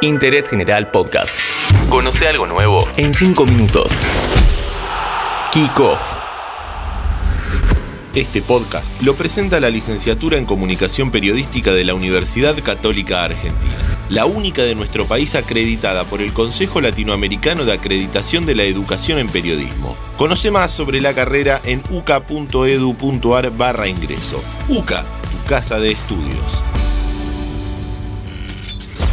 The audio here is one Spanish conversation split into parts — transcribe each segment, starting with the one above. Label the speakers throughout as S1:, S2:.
S1: Interés General Podcast. Conoce algo nuevo en 5 minutos. Kick Off.
S2: Este podcast lo presenta la licenciatura en Comunicación Periodística de la Universidad Católica Argentina, la única de nuestro país acreditada por el Consejo Latinoamericano de Acreditación de la Educación en Periodismo. Conoce más sobre la carrera en uca.edu.ar barra ingreso. UCA, tu casa de estudios.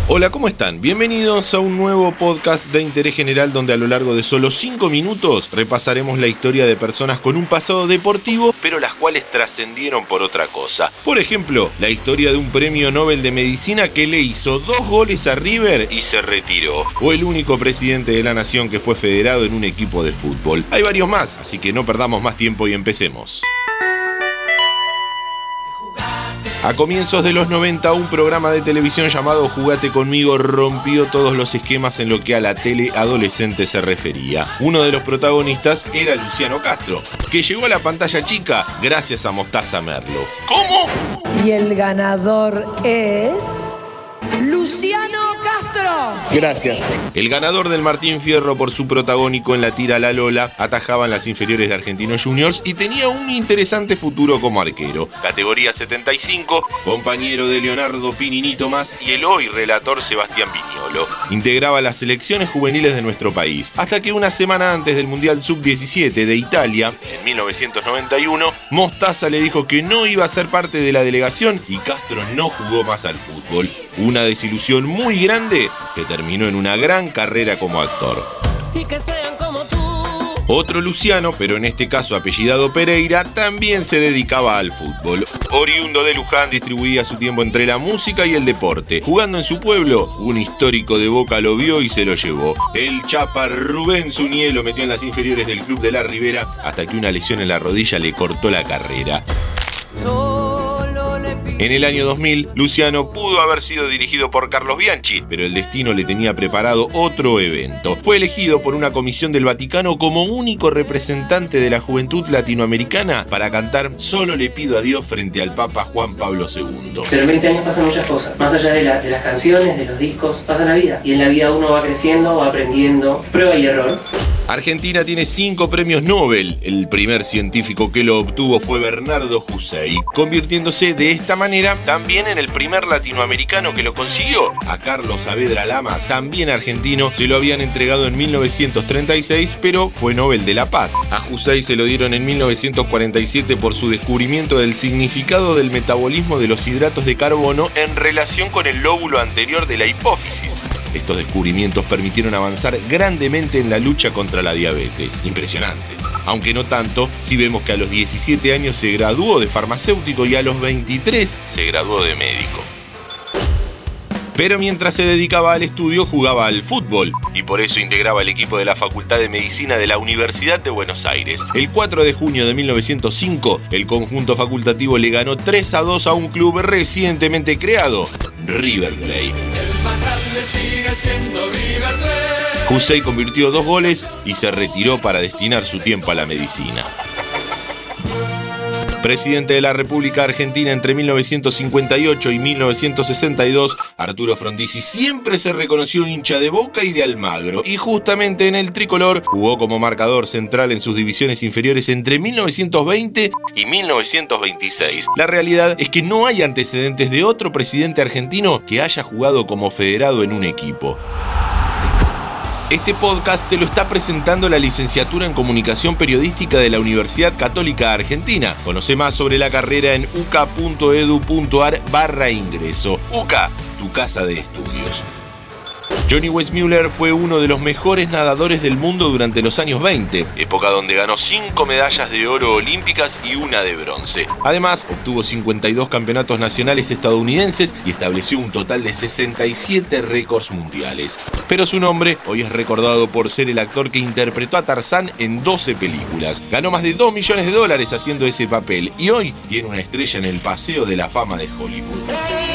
S2: Hola, ¿cómo están? Bienvenidos a un nuevo podcast de interés general donde a lo largo de solo 5 minutos repasaremos la historia de personas con un pasado deportivo, pero las cuales trascendieron por otra cosa. Por ejemplo, la historia de un premio Nobel de Medicina que le hizo dos goles a River y se retiró. O el único presidente de la nación que fue federado en un equipo de fútbol. Hay varios más, así que no perdamos más tiempo y empecemos. A comienzos de los 90, un programa de televisión llamado Jugate conmigo rompió todos los esquemas en lo que a la tele adolescente se refería. Uno de los protagonistas era Luciano Castro, que llegó a la pantalla chica gracias a Mostaza Merlo. ¿Cómo?
S3: Y el ganador es...
S2: Gracias. El ganador del Martín Fierro por su protagónico en la tira La Lola atajaba en las inferiores de Argentinos Juniors y tenía un interesante futuro como arquero. Categoría 75, compañero de Leonardo Pininito más y el hoy relator Sebastián Piñolo. Integraba las selecciones juveniles de nuestro país, hasta que una semana antes del Mundial Sub-17 de Italia, en 1991, Mostaza le dijo que no iba a ser parte de la delegación y Castro no jugó más al fútbol. Una desilusión muy grande que terminó en una gran carrera como actor. Otro Luciano, pero en este caso apellidado Pereira, también se dedicaba al fútbol. Oriundo de Luján distribuía su tiempo entre la música y el deporte. Jugando en su pueblo, un histórico de Boca lo vio y se lo llevó. El chapa Rubén Zuniel lo metió en las inferiores del club de la Ribera hasta que una lesión en la rodilla le cortó la carrera. En el año 2000, Luciano pudo haber sido dirigido por Carlos Bianchi, pero el destino le tenía preparado otro evento. Fue elegido por una comisión del Vaticano como único representante de la juventud latinoamericana para cantar Solo le pido a Dios frente al Papa Juan Pablo II.
S4: Pero en 20 años pasan muchas cosas. Más allá de, de las canciones, de los discos, pasa la vida. Y en la vida uno va creciendo, va aprendiendo, prueba y error.
S2: Argentina tiene cinco premios Nobel. El primer científico que lo obtuvo fue Bernardo Hussein, convirtiéndose de esta manera también en el primer latinoamericano que lo consiguió. A Carlos Saavedra Lama, también argentino, se lo habían entregado en 1936, pero fue Nobel de la Paz. A Hussein se lo dieron en 1947 por su descubrimiento del significado del metabolismo de los hidratos de carbono en relación con el lóbulo anterior de la hipófisis. Estos descubrimientos permitieron avanzar grandemente en la lucha contra la diabetes. Impresionante. Aunque no tanto, si vemos que a los 17 años se graduó de farmacéutico y a los 23 se graduó de médico. Pero mientras se dedicaba al estudio jugaba al fútbol y por eso integraba el equipo de la Facultad de Medicina de la Universidad de Buenos Aires. El 4 de junio de 1905, el conjunto facultativo le ganó 3 a 2 a un club recientemente creado, River Plate. Hussein convirtió dos goles y se retiró para destinar su tiempo a la medicina. Presidente de la República Argentina entre 1958 y 1962, Arturo Frondizi siempre se reconoció hincha de Boca y de Almagro, y justamente en el tricolor jugó como marcador central en sus divisiones inferiores entre 1920 y 1926. La realidad es que no hay antecedentes de otro presidente argentino que haya jugado como federado en un equipo. Este podcast te lo está presentando la licenciatura en Comunicación Periodística de la Universidad Católica Argentina. Conoce más sobre la carrera en uca.edu.ar barra ingreso. UCA, tu casa de estudios. Johnny Westmuller fue uno de los mejores nadadores del mundo durante los años 20, época donde ganó 5 medallas de oro olímpicas y una de bronce. Además, obtuvo 52 campeonatos nacionales estadounidenses y estableció un total de 67 récords mundiales. Pero su nombre hoy es recordado por ser el actor que interpretó a Tarzán en 12 películas. Ganó más de 2 millones de dólares haciendo ese papel y hoy tiene una estrella en el Paseo de la Fama de Hollywood.